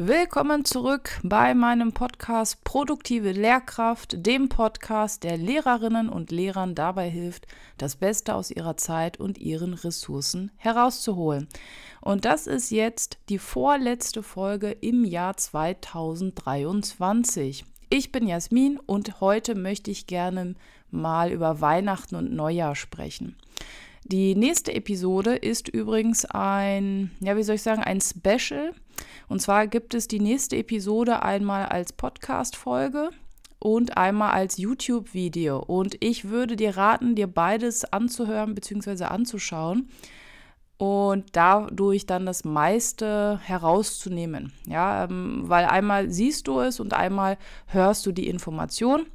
Willkommen zurück bei meinem Podcast Produktive Lehrkraft, dem Podcast, der Lehrerinnen und Lehrern dabei hilft, das Beste aus ihrer Zeit und ihren Ressourcen herauszuholen. Und das ist jetzt die vorletzte Folge im Jahr 2023. Ich bin Jasmin und heute möchte ich gerne mal über Weihnachten und Neujahr sprechen. Die nächste Episode ist übrigens ein, ja, wie soll ich sagen, ein Special. Und zwar gibt es die nächste Episode einmal als Podcast-Folge und einmal als YouTube-Video. Und ich würde dir raten, dir beides anzuhören bzw. anzuschauen und dadurch dann das meiste herauszunehmen. Ja, ähm, weil einmal siehst du es und einmal hörst du die Information.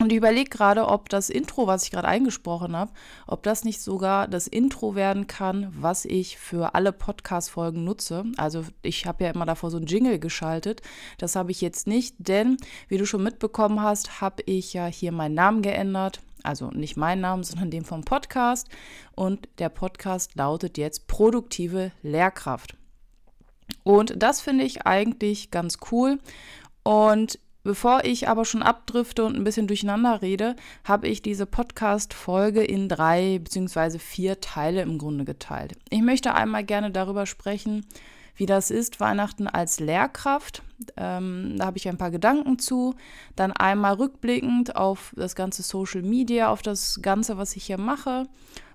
Und ich überlege gerade, ob das Intro, was ich gerade eingesprochen habe, ob das nicht sogar das Intro werden kann, was ich für alle Podcast-Folgen nutze. Also ich habe ja immer davor so ein Jingle geschaltet. Das habe ich jetzt nicht, denn wie du schon mitbekommen hast, habe ich ja hier meinen Namen geändert. Also nicht meinen Namen, sondern den vom Podcast. Und der Podcast lautet jetzt Produktive Lehrkraft. Und das finde ich eigentlich ganz cool. Und Bevor ich aber schon abdrifte und ein bisschen durcheinander rede, habe ich diese Podcast-Folge in drei bzw. vier Teile im Grunde geteilt. Ich möchte einmal gerne darüber sprechen, wie das ist, Weihnachten als Lehrkraft. Ähm, da habe ich ein paar Gedanken zu. Dann einmal rückblickend auf das ganze Social Media, auf das Ganze, was ich hier mache,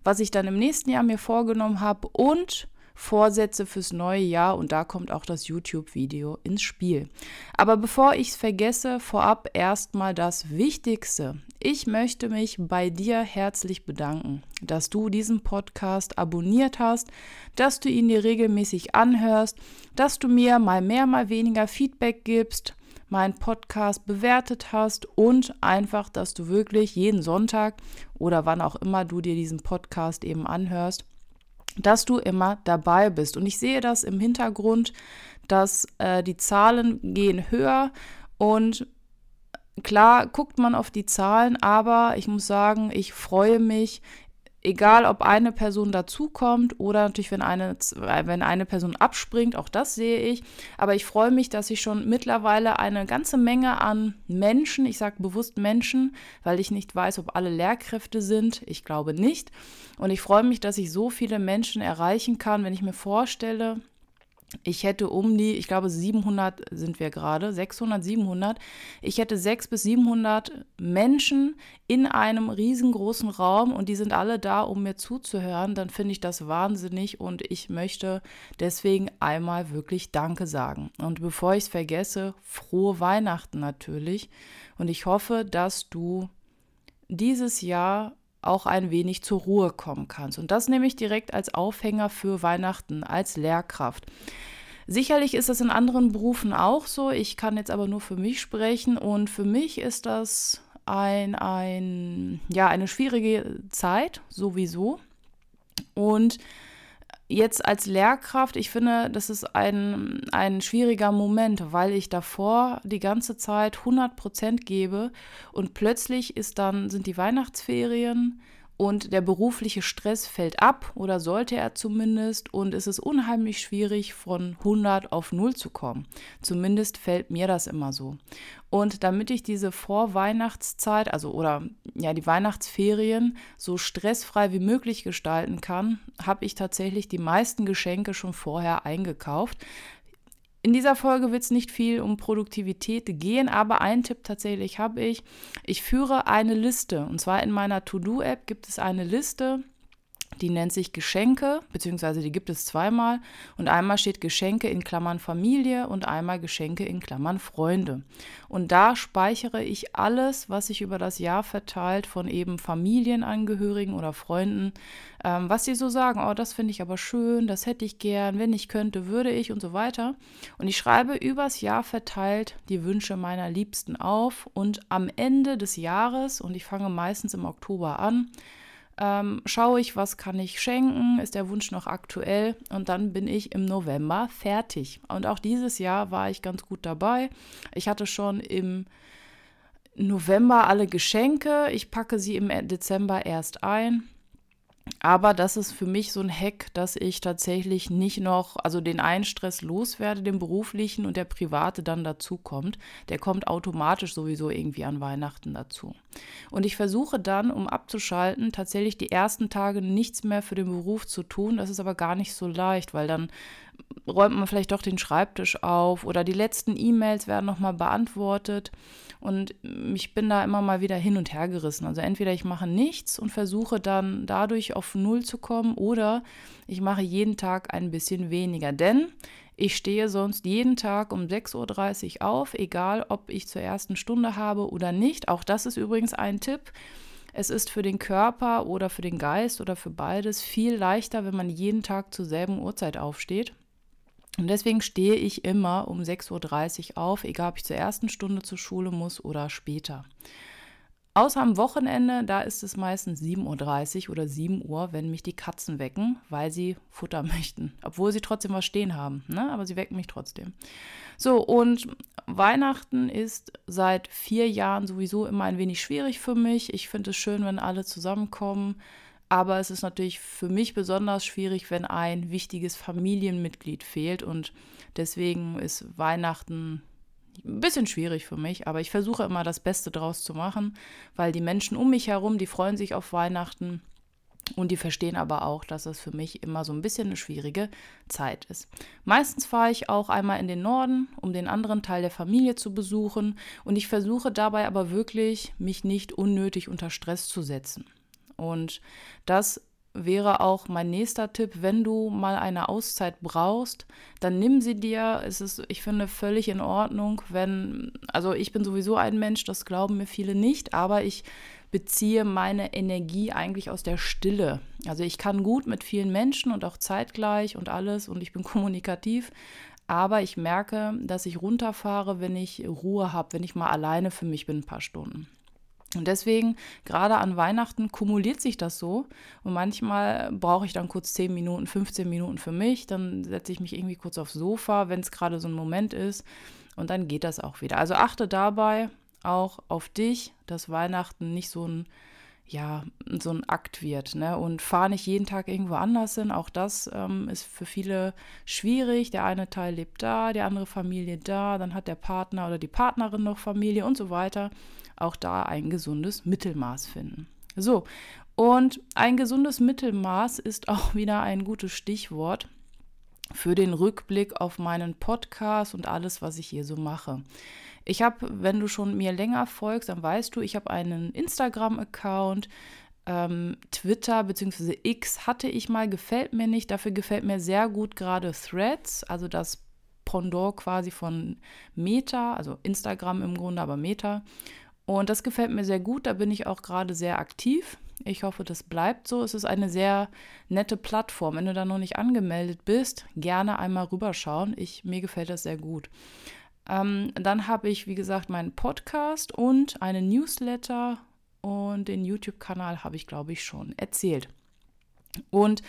was ich dann im nächsten Jahr mir vorgenommen habe und Vorsätze fürs neue Jahr und da kommt auch das YouTube-Video ins Spiel. Aber bevor ich es vergesse, vorab erstmal das Wichtigste. Ich möchte mich bei dir herzlich bedanken, dass du diesen Podcast abonniert hast, dass du ihn dir regelmäßig anhörst, dass du mir mal mehr, mal weniger Feedback gibst meinen Podcast bewertet hast und einfach, dass du wirklich jeden Sonntag oder wann auch immer du dir diesen Podcast eben anhörst, dass du immer dabei bist. Und ich sehe das im Hintergrund, dass äh, die Zahlen gehen höher und klar guckt man auf die Zahlen, aber ich muss sagen, ich freue mich egal ob eine Person dazukommt oder natürlich, wenn eine, wenn eine Person abspringt, auch das sehe ich. Aber ich freue mich, dass ich schon mittlerweile eine ganze Menge an Menschen, ich sage bewusst Menschen, weil ich nicht weiß, ob alle Lehrkräfte sind. Ich glaube nicht. Und ich freue mich, dass ich so viele Menschen erreichen kann, wenn ich mir vorstelle, ich hätte um die, ich glaube 700 sind wir gerade, 600, 700. Ich hätte 600 bis 700 Menschen in einem riesengroßen Raum und die sind alle da, um mir zuzuhören. Dann finde ich das wahnsinnig und ich möchte deswegen einmal wirklich Danke sagen. Und bevor ich es vergesse, frohe Weihnachten natürlich. Und ich hoffe, dass du dieses Jahr auch ein wenig zur Ruhe kommen kannst. Und das nehme ich direkt als Aufhänger für Weihnachten, als Lehrkraft. Sicherlich ist das in anderen Berufen auch so. Ich kann jetzt aber nur für mich sprechen und für mich ist das ein, ein, ja, eine schwierige Zeit sowieso. Und jetzt als Lehrkraft, ich finde, das ist ein, ein schwieriger Moment, weil ich davor die ganze Zeit 100 Prozent gebe und plötzlich ist dann, sind die Weihnachtsferien und der berufliche Stress fällt ab oder sollte er zumindest und es ist unheimlich schwierig von 100 auf 0 zu kommen. Zumindest fällt mir das immer so. Und damit ich diese Vorweihnachtszeit, also oder ja die Weihnachtsferien so stressfrei wie möglich gestalten kann, habe ich tatsächlich die meisten Geschenke schon vorher eingekauft. In dieser Folge wird es nicht viel um Produktivität gehen, aber einen Tipp tatsächlich habe ich. Ich führe eine Liste und zwar in meiner To-Do-App gibt es eine Liste die nennt sich Geschenke, beziehungsweise die gibt es zweimal. Und einmal steht Geschenke in Klammern Familie und einmal Geschenke in Klammern Freunde. Und da speichere ich alles, was sich über das Jahr verteilt von eben Familienangehörigen oder Freunden, ähm, was sie so sagen, oh, das finde ich aber schön, das hätte ich gern, wenn ich könnte, würde ich und so weiter. Und ich schreibe übers Jahr verteilt die Wünsche meiner Liebsten auf und am Ende des Jahres, und ich fange meistens im Oktober an, ähm, schaue ich, was kann ich schenken, ist der Wunsch noch aktuell und dann bin ich im November fertig. Und auch dieses Jahr war ich ganz gut dabei. Ich hatte schon im November alle Geschenke, ich packe sie im Dezember erst ein. Aber das ist für mich so ein Hack, dass ich tatsächlich nicht noch, also den einen Stress loswerde, den beruflichen und der private dann dazu kommt. Der kommt automatisch sowieso irgendwie an Weihnachten dazu. Und ich versuche dann, um abzuschalten, tatsächlich die ersten Tage nichts mehr für den Beruf zu tun. Das ist aber gar nicht so leicht, weil dann räumt man vielleicht doch den Schreibtisch auf oder die letzten E-Mails werden nochmal beantwortet. Und ich bin da immer mal wieder hin und her gerissen. Also entweder ich mache nichts und versuche dann dadurch auf Null zu kommen oder ich mache jeden Tag ein bisschen weniger. Denn ich stehe sonst jeden Tag um 6.30 Uhr auf, egal ob ich zur ersten Stunde habe oder nicht. Auch das ist übrigens ein Tipp. Es ist für den Körper oder für den Geist oder für beides viel leichter, wenn man jeden Tag zur selben Uhrzeit aufsteht. Und deswegen stehe ich immer um 6.30 Uhr auf, egal ob ich zur ersten Stunde zur Schule muss oder später. Außer am Wochenende, da ist es meistens 7.30 Uhr oder 7 Uhr, wenn mich die Katzen wecken, weil sie Futter möchten. Obwohl sie trotzdem was stehen haben, ne? aber sie wecken mich trotzdem. So, und Weihnachten ist seit vier Jahren sowieso immer ein wenig schwierig für mich. Ich finde es schön, wenn alle zusammenkommen. Aber es ist natürlich für mich besonders schwierig, wenn ein wichtiges Familienmitglied fehlt. Und deswegen ist Weihnachten ein bisschen schwierig für mich. Aber ich versuche immer das Beste draus zu machen, weil die Menschen um mich herum, die freuen sich auf Weihnachten. Und die verstehen aber auch, dass es für mich immer so ein bisschen eine schwierige Zeit ist. Meistens fahre ich auch einmal in den Norden, um den anderen Teil der Familie zu besuchen. Und ich versuche dabei aber wirklich, mich nicht unnötig unter Stress zu setzen. Und das wäre auch mein nächster Tipp, wenn du mal eine Auszeit brauchst, dann nimm sie dir. Es ist, ich finde, völlig in Ordnung, wenn, also ich bin sowieso ein Mensch, das glauben mir viele nicht, aber ich beziehe meine Energie eigentlich aus der Stille. Also ich kann gut mit vielen Menschen und auch zeitgleich und alles und ich bin kommunikativ, aber ich merke, dass ich runterfahre, wenn ich Ruhe habe, wenn ich mal alleine für mich bin ein paar Stunden. Und deswegen, gerade an Weihnachten, kumuliert sich das so. Und manchmal brauche ich dann kurz 10 Minuten, 15 Minuten für mich. Dann setze ich mich irgendwie kurz aufs Sofa, wenn es gerade so ein Moment ist. Und dann geht das auch wieder. Also achte dabei auch auf dich, dass Weihnachten nicht so ein, ja, so ein Akt wird. Ne? Und fahr nicht jeden Tag irgendwo anders hin. Auch das ähm, ist für viele schwierig. Der eine Teil lebt da, die andere Familie da. Dann hat der Partner oder die Partnerin noch Familie und so weiter auch da ein gesundes Mittelmaß finden. So, und ein gesundes Mittelmaß ist auch wieder ein gutes Stichwort für den Rückblick auf meinen Podcast und alles, was ich hier so mache. Ich habe, wenn du schon mir länger folgst, dann weißt du, ich habe einen Instagram-Account, ähm, Twitter bzw. X hatte ich mal, gefällt mir nicht. Dafür gefällt mir sehr gut gerade Threads, also das Pendant quasi von Meta, also Instagram im Grunde, aber Meta. Und das gefällt mir sehr gut. Da bin ich auch gerade sehr aktiv. Ich hoffe, das bleibt so. Es ist eine sehr nette Plattform. Wenn du da noch nicht angemeldet bist, gerne einmal rüberschauen. Ich, mir gefällt das sehr gut. Ähm, dann habe ich, wie gesagt, meinen Podcast und einen Newsletter und den YouTube-Kanal habe ich, glaube ich, schon erzählt. Und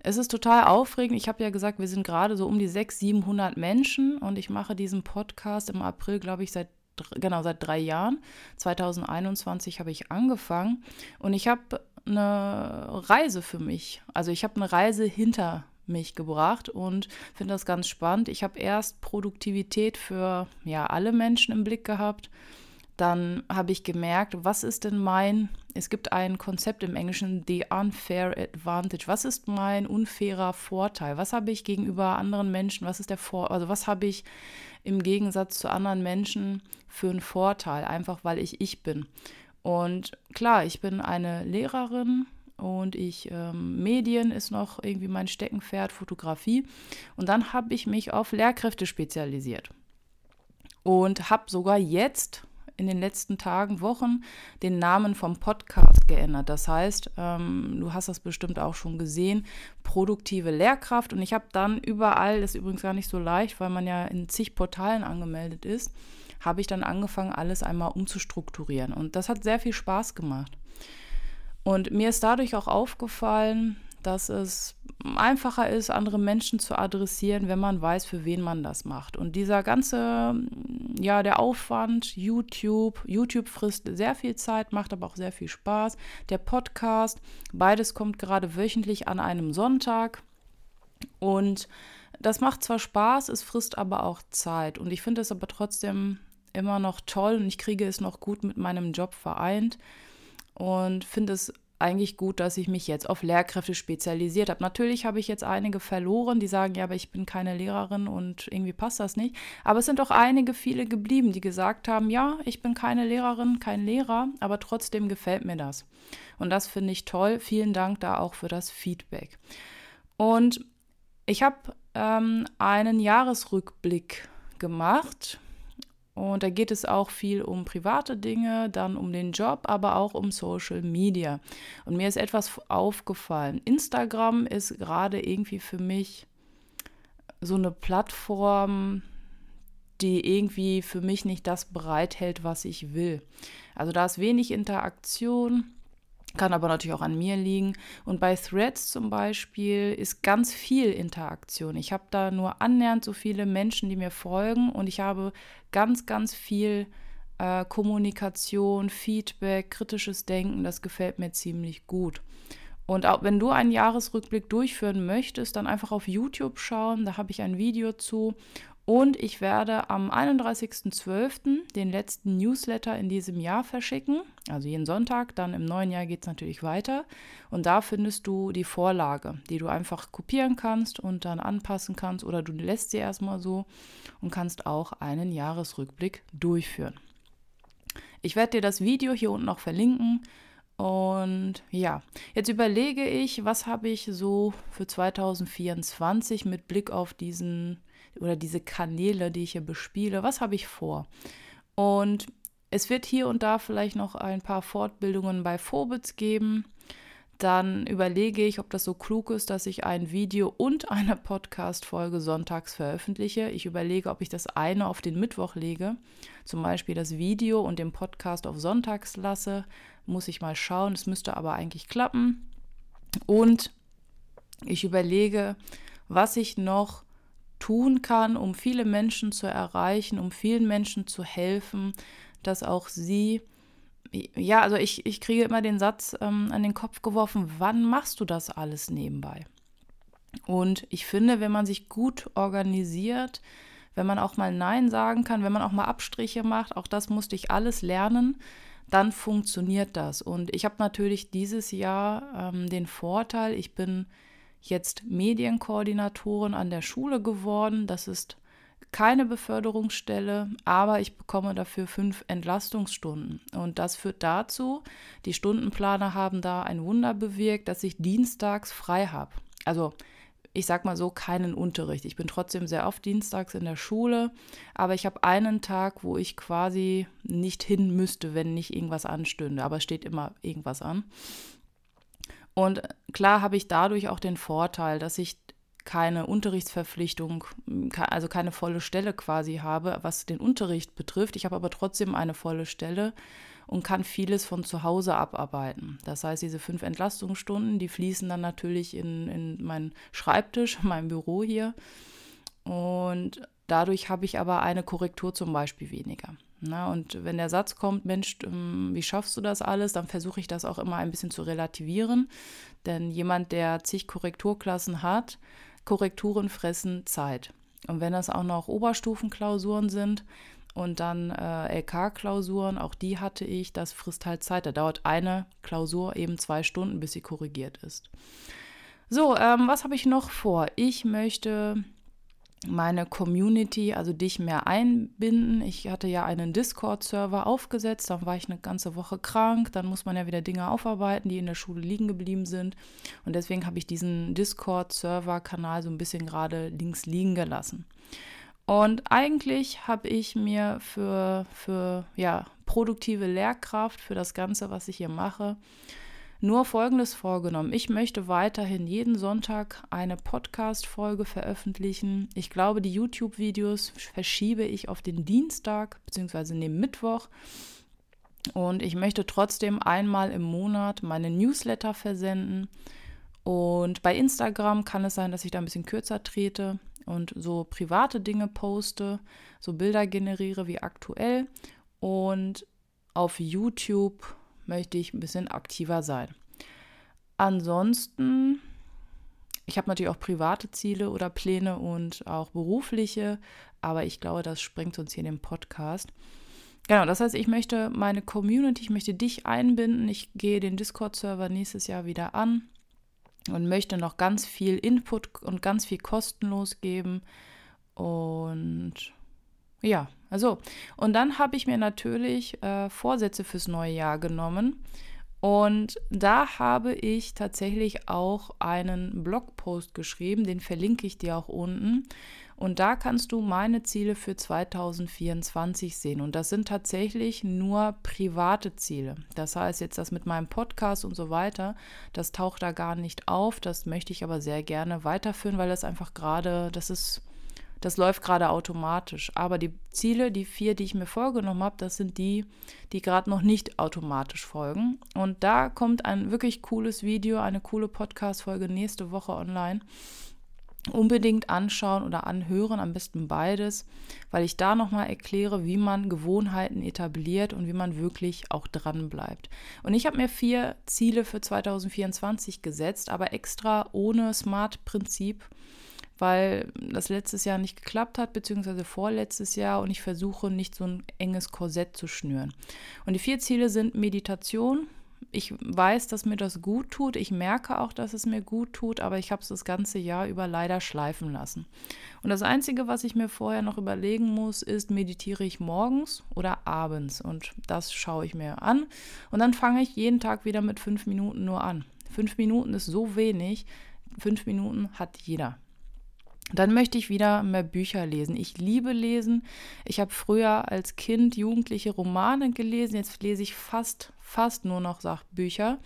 es ist total aufregend. Ich habe ja gesagt, wir sind gerade so um die 600, 700 Menschen und ich mache diesen Podcast im April, glaube ich, seit genau seit drei Jahren. 2021 habe ich angefangen und ich habe eine Reise für mich. Also ich habe eine Reise hinter mich gebracht und finde das ganz spannend. Ich habe erst Produktivität für ja alle Menschen im Blick gehabt. Dann habe ich gemerkt, was ist denn mein, es gibt ein Konzept im Englischen, the unfair advantage. Was ist mein unfairer Vorteil? Was habe ich gegenüber anderen Menschen? Was ist der Vor, also was habe ich im Gegensatz zu anderen Menschen für einen Vorteil, einfach weil ich ich bin. Und klar, ich bin eine Lehrerin und ich ähm, Medien ist noch irgendwie mein Steckenpferd, Fotografie. Und dann habe ich mich auf Lehrkräfte spezialisiert und habe sogar jetzt in den letzten Tagen, Wochen den Namen vom Podcast geändert. Das heißt, ähm, du hast das bestimmt auch schon gesehen, produktive Lehrkraft. Und ich habe dann überall, das ist übrigens gar nicht so leicht, weil man ja in zig Portalen angemeldet ist, habe ich dann angefangen, alles einmal umzustrukturieren. Und das hat sehr viel Spaß gemacht. Und mir ist dadurch auch aufgefallen, dass es einfacher ist, andere Menschen zu adressieren, wenn man weiß, für wen man das macht. Und dieser ganze, ja, der Aufwand, YouTube, YouTube frisst sehr viel Zeit, macht aber auch sehr viel Spaß. Der Podcast, beides kommt gerade wöchentlich an einem Sonntag. Und das macht zwar Spaß, es frisst aber auch Zeit. Und ich finde es aber trotzdem immer noch toll und ich kriege es noch gut mit meinem Job vereint und finde es eigentlich gut, dass ich mich jetzt auf Lehrkräfte spezialisiert habe. Natürlich habe ich jetzt einige verloren, die sagen, ja, aber ich bin keine Lehrerin und irgendwie passt das nicht. Aber es sind auch einige, viele geblieben, die gesagt haben, ja, ich bin keine Lehrerin, kein Lehrer, aber trotzdem gefällt mir das. Und das finde ich toll. Vielen Dank da auch für das Feedback. Und ich habe ähm, einen Jahresrückblick gemacht und da geht es auch viel um private Dinge, dann um den Job, aber auch um Social Media. Und mir ist etwas aufgefallen. Instagram ist gerade irgendwie für mich so eine Plattform, die irgendwie für mich nicht das bereithält, was ich will. Also da ist wenig Interaktion. Kann aber natürlich auch an mir liegen. Und bei Threads zum Beispiel ist ganz viel Interaktion. Ich habe da nur annähernd so viele Menschen, die mir folgen und ich habe ganz, ganz viel äh, Kommunikation, Feedback, kritisches Denken. Das gefällt mir ziemlich gut. Und auch wenn du einen Jahresrückblick durchführen möchtest, dann einfach auf YouTube schauen. Da habe ich ein Video zu. Und ich werde am 31.12. den letzten Newsletter in diesem Jahr verschicken, also jeden Sonntag. Dann im neuen Jahr geht es natürlich weiter. Und da findest du die Vorlage, die du einfach kopieren kannst und dann anpassen kannst oder du lässt sie erstmal so und kannst auch einen Jahresrückblick durchführen. Ich werde dir das Video hier unten noch verlinken. Und ja, jetzt überlege ich, was habe ich so für 2024 mit Blick auf diesen oder diese Kanäle, die ich hier bespiele, was habe ich vor? Und es wird hier und da vielleicht noch ein paar Fortbildungen bei Phobits geben. Dann überlege ich, ob das so klug ist, dass ich ein Video und eine Podcast-Folge sonntags veröffentliche. Ich überlege, ob ich das eine auf den Mittwoch lege, zum Beispiel das Video und den Podcast auf sonntags lasse. Muss ich mal schauen. Es müsste aber eigentlich klappen. Und ich überlege, was ich noch tun kann, um viele Menschen zu erreichen, um vielen Menschen zu helfen, dass auch sie, ja, also ich, ich kriege immer den Satz ähm, an den Kopf geworfen, wann machst du das alles nebenbei? Und ich finde, wenn man sich gut organisiert, wenn man auch mal Nein sagen kann, wenn man auch mal Abstriche macht, auch das musste ich alles lernen, dann funktioniert das. Und ich habe natürlich dieses Jahr ähm, den Vorteil, ich bin jetzt Medienkoordinatorin an der Schule geworden. Das ist keine Beförderungsstelle, aber ich bekomme dafür fünf Entlastungsstunden. Und das führt dazu, die Stundenplaner haben da ein Wunder bewirkt, dass ich dienstags frei habe. Also ich sag mal so, keinen Unterricht. Ich bin trotzdem sehr oft dienstags in der Schule, aber ich habe einen Tag, wo ich quasi nicht hin müsste, wenn nicht irgendwas anstünde. Aber es steht immer irgendwas an. Und klar habe ich dadurch auch den Vorteil, dass ich keine Unterrichtsverpflichtung, also keine volle Stelle quasi habe, was den Unterricht betrifft. Ich habe aber trotzdem eine volle Stelle und kann vieles von zu Hause abarbeiten. Das heißt, diese fünf Entlastungsstunden, die fließen dann natürlich in, in meinen Schreibtisch, mein Büro hier. Und dadurch habe ich aber eine Korrektur zum Beispiel weniger. Na, und wenn der Satz kommt, Mensch, ähm, wie schaffst du das alles, dann versuche ich das auch immer ein bisschen zu relativieren. Denn jemand, der zig Korrekturklassen hat, Korrekturen fressen Zeit. Und wenn das auch noch Oberstufenklausuren sind und dann äh, LK-Klausuren, auch die hatte ich, das frisst halt Zeit. Da dauert eine Klausur eben zwei Stunden, bis sie korrigiert ist. So, ähm, was habe ich noch vor? Ich möchte meine Community, also dich mehr einbinden. Ich hatte ja einen Discord-Server aufgesetzt, dann war ich eine ganze Woche krank, dann muss man ja wieder Dinge aufarbeiten, die in der Schule liegen geblieben sind. Und deswegen habe ich diesen Discord-Server-Kanal so ein bisschen gerade links liegen gelassen. Und eigentlich habe ich mir für, für ja, produktive Lehrkraft, für das Ganze, was ich hier mache, nur Folgendes vorgenommen. Ich möchte weiterhin jeden Sonntag eine Podcast-Folge veröffentlichen. Ich glaube, die YouTube-Videos verschiebe ich auf den Dienstag bzw. den Mittwoch. Und ich möchte trotzdem einmal im Monat meine Newsletter versenden. Und bei Instagram kann es sein, dass ich da ein bisschen kürzer trete und so private Dinge poste, so Bilder generiere wie aktuell. Und auf YouTube möchte ich ein bisschen aktiver sein. Ansonsten, ich habe natürlich auch private Ziele oder Pläne und auch berufliche, aber ich glaube, das sprengt uns hier in den Podcast. Genau, das heißt, ich möchte meine Community, ich möchte dich einbinden. Ich gehe den Discord-Server nächstes Jahr wieder an und möchte noch ganz viel Input und ganz viel kostenlos geben. Und ja, also. Und dann habe ich mir natürlich äh, Vorsätze fürs neue Jahr genommen. Und da habe ich tatsächlich auch einen Blogpost geschrieben, den verlinke ich dir auch unten. Und da kannst du meine Ziele für 2024 sehen. Und das sind tatsächlich nur private Ziele. Das heißt jetzt das mit meinem Podcast und so weiter, das taucht da gar nicht auf. Das möchte ich aber sehr gerne weiterführen, weil das einfach gerade, das ist das läuft gerade automatisch. Aber die Ziele, die vier, die ich mir vorgenommen habe, das sind die, die gerade noch nicht automatisch folgen. Und da kommt ein wirklich cooles Video, eine coole Podcast-Folge nächste Woche online. Unbedingt anschauen oder anhören, am besten beides, weil ich da nochmal erkläre, wie man Gewohnheiten etabliert und wie man wirklich auch dran bleibt. Und ich habe mir vier Ziele für 2024 gesetzt, aber extra ohne Smart-Prinzip weil das letztes Jahr nicht geklappt hat, beziehungsweise vorletztes Jahr und ich versuche nicht so ein enges Korsett zu schnüren. Und die vier Ziele sind Meditation. Ich weiß, dass mir das gut tut. Ich merke auch, dass es mir gut tut, aber ich habe es das ganze Jahr über leider schleifen lassen. Und das Einzige, was ich mir vorher noch überlegen muss, ist, meditiere ich morgens oder abends? Und das schaue ich mir an. Und dann fange ich jeden Tag wieder mit fünf Minuten nur an. Fünf Minuten ist so wenig. Fünf Minuten hat jeder. Dann möchte ich wieder mehr Bücher lesen. Ich liebe lesen. Ich habe früher als Kind jugendliche Romane gelesen. Jetzt lese ich fast, fast nur noch Sachbücher.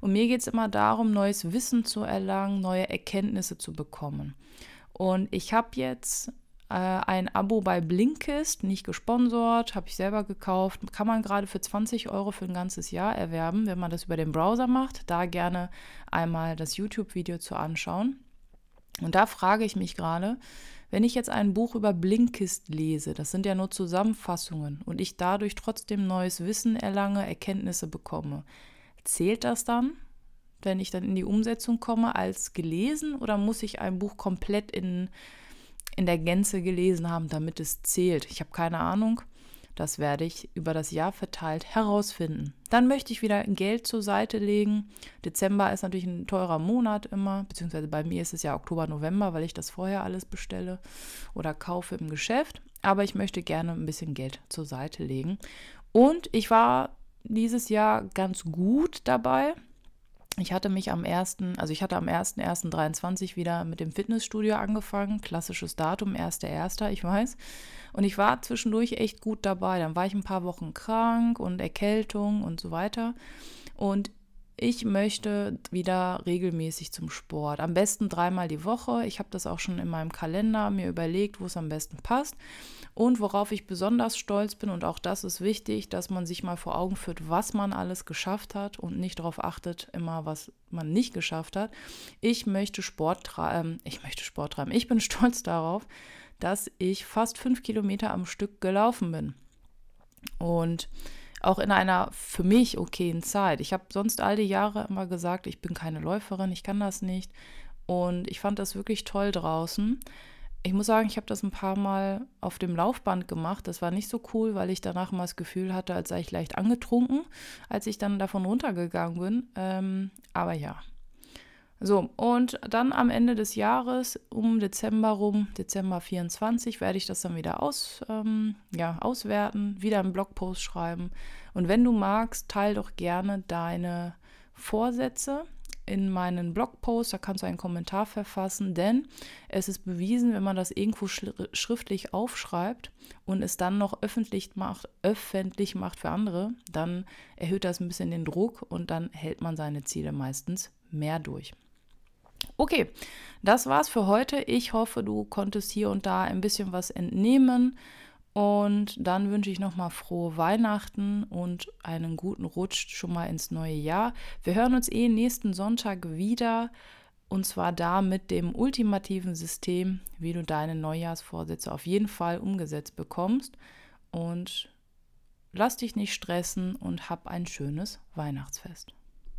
Und mir geht es immer darum, neues Wissen zu erlangen, neue Erkenntnisse zu bekommen. Und ich habe jetzt äh, ein Abo bei Blinkist, nicht gesponsert, habe ich selber gekauft. Kann man gerade für 20 Euro für ein ganzes Jahr erwerben, wenn man das über den Browser macht. Da gerne einmal das YouTube-Video zu anschauen. Und da frage ich mich gerade, wenn ich jetzt ein Buch über Blinkist lese, das sind ja nur Zusammenfassungen, und ich dadurch trotzdem neues Wissen erlange, Erkenntnisse bekomme, zählt das dann, wenn ich dann in die Umsetzung komme, als gelesen oder muss ich ein Buch komplett in, in der Gänze gelesen haben, damit es zählt? Ich habe keine Ahnung. Das werde ich über das Jahr verteilt herausfinden. Dann möchte ich wieder Geld zur Seite legen. Dezember ist natürlich ein teurer Monat immer, beziehungsweise bei mir ist es ja Oktober, November, weil ich das vorher alles bestelle oder kaufe im Geschäft. Aber ich möchte gerne ein bisschen Geld zur Seite legen. Und ich war dieses Jahr ganz gut dabei. Ich hatte mich am 1., also ich hatte am 1.1.23 wieder mit dem Fitnessstudio angefangen. Klassisches Datum, 1.1., ich weiß. Und ich war zwischendurch echt gut dabei. Dann war ich ein paar Wochen krank und Erkältung und so weiter. Und ich möchte wieder regelmäßig zum Sport. Am besten dreimal die Woche. Ich habe das auch schon in meinem Kalender mir überlegt, wo es am besten passt. Und worauf ich besonders stolz bin, und auch das ist wichtig, dass man sich mal vor Augen führt, was man alles geschafft hat und nicht darauf achtet, immer was man nicht geschafft hat. Ich möchte Sport treiben. Ich möchte Sport treiben. Ich bin stolz darauf, dass ich fast fünf Kilometer am Stück gelaufen bin. Und auch in einer für mich okayen Zeit. Ich habe sonst all die Jahre immer gesagt, ich bin keine Läuferin, ich kann das nicht. Und ich fand das wirklich toll draußen. Ich muss sagen, ich habe das ein paar Mal auf dem Laufband gemacht. Das war nicht so cool, weil ich danach mal das Gefühl hatte, als sei ich leicht angetrunken, als ich dann davon runtergegangen bin. Ähm, aber ja, so, und dann am Ende des Jahres, um Dezember rum, Dezember 24, werde ich das dann wieder aus, ähm, ja, auswerten, wieder einen Blogpost schreiben. Und wenn du magst, teile doch gerne deine Vorsätze in meinen Blogpost, da kannst du einen Kommentar verfassen, denn es ist bewiesen, wenn man das irgendwo schriftlich aufschreibt und es dann noch öffentlich macht, öffentlich macht für andere, dann erhöht das ein bisschen den Druck und dann hält man seine Ziele meistens mehr durch. Okay, das war's für heute. Ich hoffe, du konntest hier und da ein bisschen was entnehmen Und dann wünsche ich nochmal frohe Weihnachten und einen guten Rutsch schon mal ins neue Jahr. Wir hören uns eh nächsten Sonntag wieder. Und zwar da mit dem ultimativen System, wie du deine Neujahrsvorsätze auf jeden Fall umgesetzt bekommst. Und lass dich nicht stressen und hab ein schönes Weihnachtsfest.